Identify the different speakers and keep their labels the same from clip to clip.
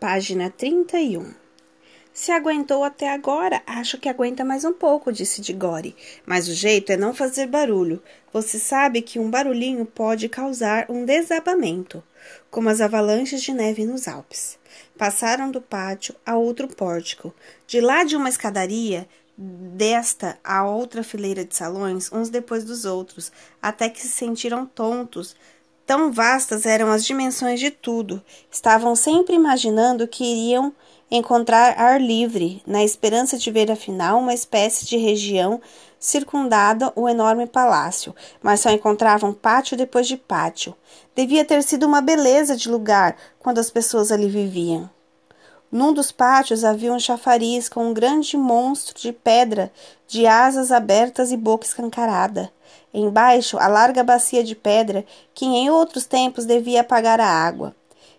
Speaker 1: Página 31 Se aguentou até agora, acho que aguenta mais um pouco, disse Digore. Mas o jeito é não fazer barulho. Você sabe que um barulhinho pode causar um desabamento, como as avalanches de neve nos Alpes. Passaram do pátio a outro pórtico. De lá de uma escadaria, desta a outra fileira de salões, uns depois dos outros, até que se sentiram tontos Tão vastas eram as dimensões de tudo. Estavam sempre imaginando que iriam encontrar ar livre, na esperança de ver afinal uma espécie de região circundada o enorme palácio, mas só encontravam pátio depois de pátio. Devia ter sido uma beleza de lugar quando as pessoas ali viviam. Num dos pátios havia um chafariz com um grande monstro de pedra, de asas abertas e boca escancarada. Embaixo, a larga bacia de pedra, que em outros tempos devia apagar a água.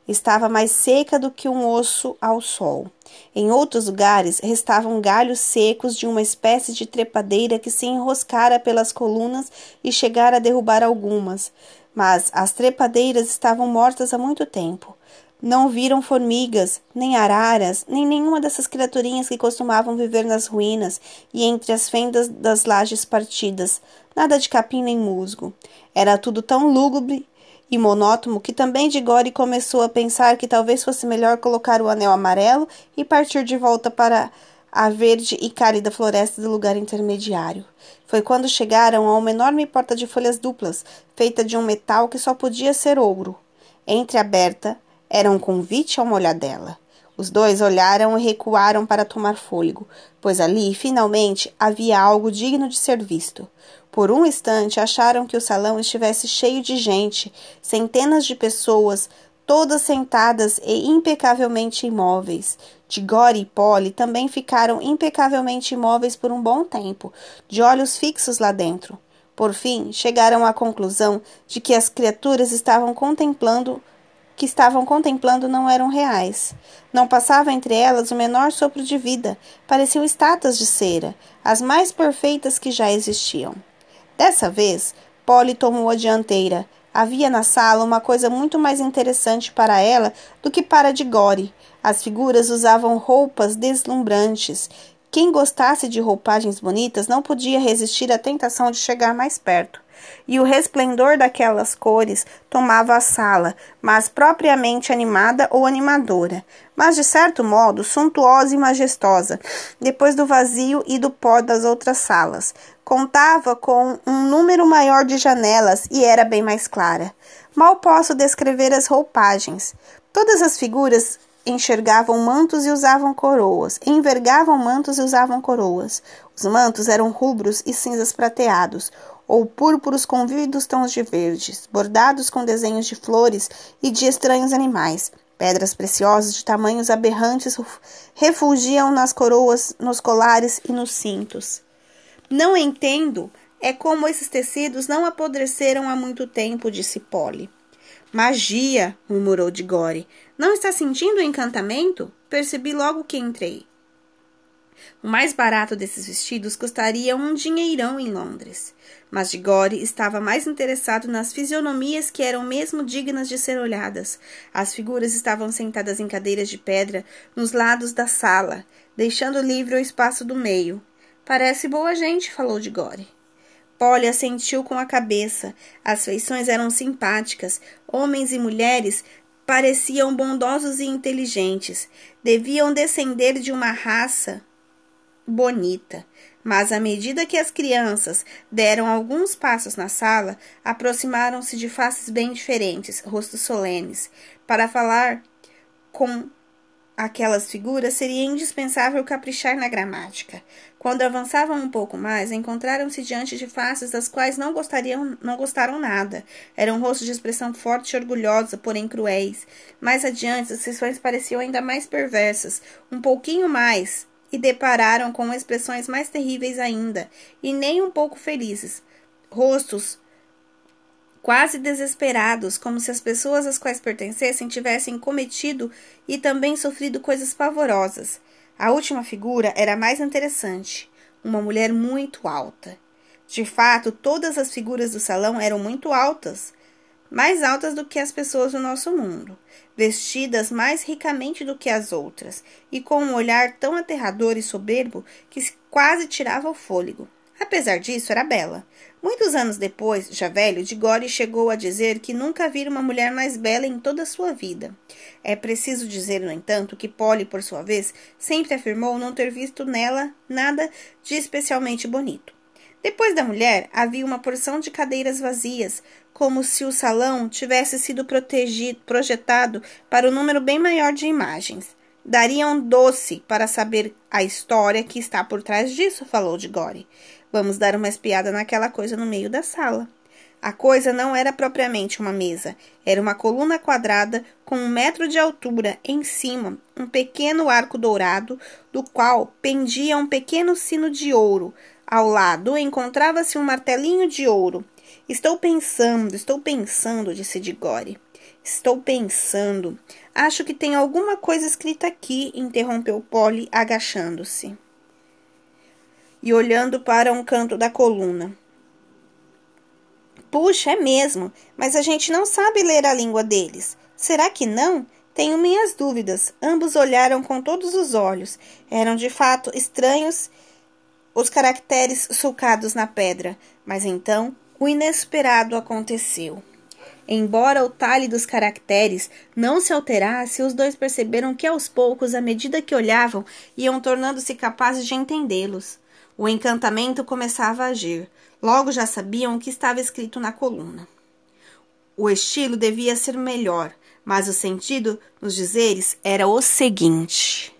Speaker 1: Estava mais seca do que um osso ao sol. Em outros lugares restavam galhos secos de uma espécie de trepadeira que se enroscara pelas colunas e chegara a derrubar algumas. Mas as trepadeiras estavam mortas há muito tempo. Não viram formigas, nem araras, nem nenhuma dessas criaturinhas que costumavam viver nas ruínas e entre as fendas das lajes partidas. Nada de capim nem musgo. Era tudo tão lúgubre e monótono que também Digore começou a pensar que talvez fosse melhor colocar o anel amarelo e partir de volta para a verde e cálida floresta do lugar intermediário. Foi quando chegaram a uma enorme porta de folhas duplas, feita de um metal que só podia ser ouro. Entreaberta, era um convite a uma olhadela. Os dois olharam e recuaram para tomar fôlego, pois ali, finalmente, havia algo digno de ser visto. Por um instante acharam que o salão estivesse cheio de gente, centenas de pessoas, todas sentadas e impecavelmente imóveis. Tigore e Polly também ficaram impecavelmente imóveis por um bom tempo, de olhos fixos lá dentro. Por fim, chegaram à conclusão de que as criaturas estavam contemplando que estavam contemplando não eram reais. Não passava entre elas o menor sopro de vida. Pareciam estátuas de cera, as mais perfeitas que já existiam. Dessa vez, Polly tomou a dianteira. Havia na sala uma coisa muito mais interessante para ela do que para Digore. As figuras usavam roupas deslumbrantes. Quem gostasse de roupagens bonitas não podia resistir à tentação de chegar mais perto e o resplendor daquelas cores tomava a sala, mas propriamente animada ou animadora, mas de certo modo suntuosa e majestosa, depois do vazio e do pó das outras salas. Contava com um número maior de janelas e era bem mais clara. Mal posso descrever as roupagens. Todas as figuras enxergavam mantos e usavam coroas, envergavam mantos e usavam coroas. Os mantos eram rubros e cinzas prateados, ou púrpuros com vívidos tons de verdes, bordados com desenhos de flores e de estranhos animais. Pedras preciosas de tamanhos aberrantes refugiam nas coroas, nos colares e nos cintos. Não entendo é como esses tecidos não apodreceram há muito tempo, disse Polly. Magia, murmurou Digore. Não está sentindo o encantamento? Percebi logo que entrei. O mais barato desses vestidos custaria um dinheirão em Londres. Mas Digore estava mais interessado nas fisionomias que eram mesmo dignas de ser olhadas. As figuras estavam sentadas em cadeiras de pedra nos lados da sala, deixando livre o espaço do meio. Parece boa gente, falou Digore. Polly assentiu com a cabeça. As feições eram simpáticas. Homens e mulheres pareciam bondosos e inteligentes. Deviam descender de uma raça bonita. Mas à medida que as crianças deram alguns passos na sala, aproximaram-se de faces bem diferentes, rostos solenes. Para falar com aquelas figuras, seria indispensável caprichar na gramática. Quando avançavam um pouco mais, encontraram-se diante de faces das quais não gostariam, não gostaram nada. Eram rostos de expressão forte e orgulhosa, porém cruéis. Mais adiante, as expressões pareciam ainda mais perversas, um pouquinho mais, e depararam com expressões mais terríveis ainda, e nem um pouco felizes. Rostos quase desesperados, como se as pessoas às quais pertencessem tivessem cometido e também sofrido coisas pavorosas. A última figura era mais interessante, uma mulher muito alta. De fato, todas as figuras do salão eram muito altas, mais altas do que as pessoas do nosso mundo, vestidas mais ricamente do que as outras, e com um olhar tão aterrador e soberbo que quase tirava o fôlego. Apesar disso, era bela. Muitos anos depois, já velho, Digori chegou a dizer que nunca vira uma mulher mais bela em toda a sua vida. É preciso dizer, no entanto, que Polly, por sua vez, sempre afirmou não ter visto nela nada de especialmente bonito. Depois da mulher, havia uma porção de cadeiras vazias, como se o salão tivesse sido protegido, projetado para um número bem maior de imagens. Daria um doce para saber a história que está por trás disso, falou de Gore. Vamos dar uma espiada naquela coisa no meio da sala. A coisa não era propriamente uma mesa, era uma coluna quadrada com um metro de altura em cima, um pequeno arco dourado, do qual pendia um pequeno sino de ouro. Ao lado encontrava-se um martelinho de ouro. Estou pensando, estou pensando, disse Digore. Estou pensando. Acho que tem alguma coisa escrita aqui, interrompeu Polly, agachando-se e olhando para um canto da coluna. Puxa, é mesmo, mas a gente não sabe ler a língua deles. Será que não? Tenho minhas dúvidas. Ambos olharam com todos os olhos. Eram de fato estranhos os caracteres sulcados na pedra, mas então o inesperado aconteceu. Embora o talhe dos caracteres não se alterasse, os dois perceberam que aos poucos, à medida que olhavam, iam tornando-se capazes de entendê-los. O encantamento começava a agir. Logo já sabiam o que estava escrito na coluna. O estilo devia ser melhor, mas o sentido nos dizeres era o seguinte.